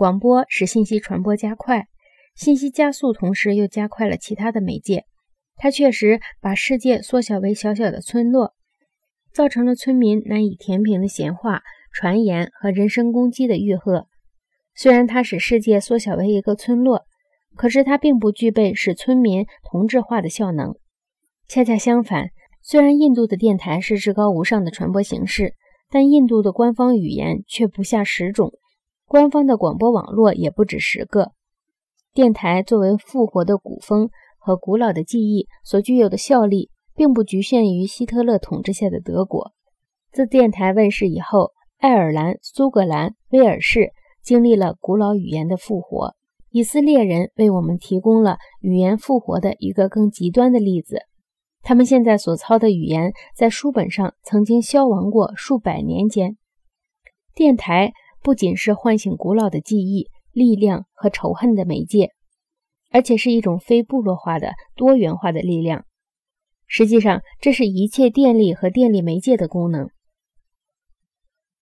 广播使信息传播加快，信息加速，同时又加快了其他的媒介。它确实把世界缩小为小小的村落，造成了村民难以填平的闲话、传言和人身攻击的愈合。虽然它使世界缩小为一个村落，可是它并不具备使村民同质化的效能。恰恰相反，虽然印度的电台是至高无上的传播形式，但印度的官方语言却不下十种，官方的广播网络也不止十个。电台作为复活的古风。和古老的记忆所具有的效力，并不局限于希特勒统治下的德国。自电台问世以后，爱尔兰、苏格兰、威尔士经历了古老语言的复活。以色列人为我们提供了语言复活的一个更极端的例子。他们现在所操的语言，在书本上曾经消亡过数百年间。电台不仅是唤醒古老的记忆、力量和仇恨的媒介。而且是一种非部落化的多元化的力量。实际上，这是一切电力和电力媒介的功能。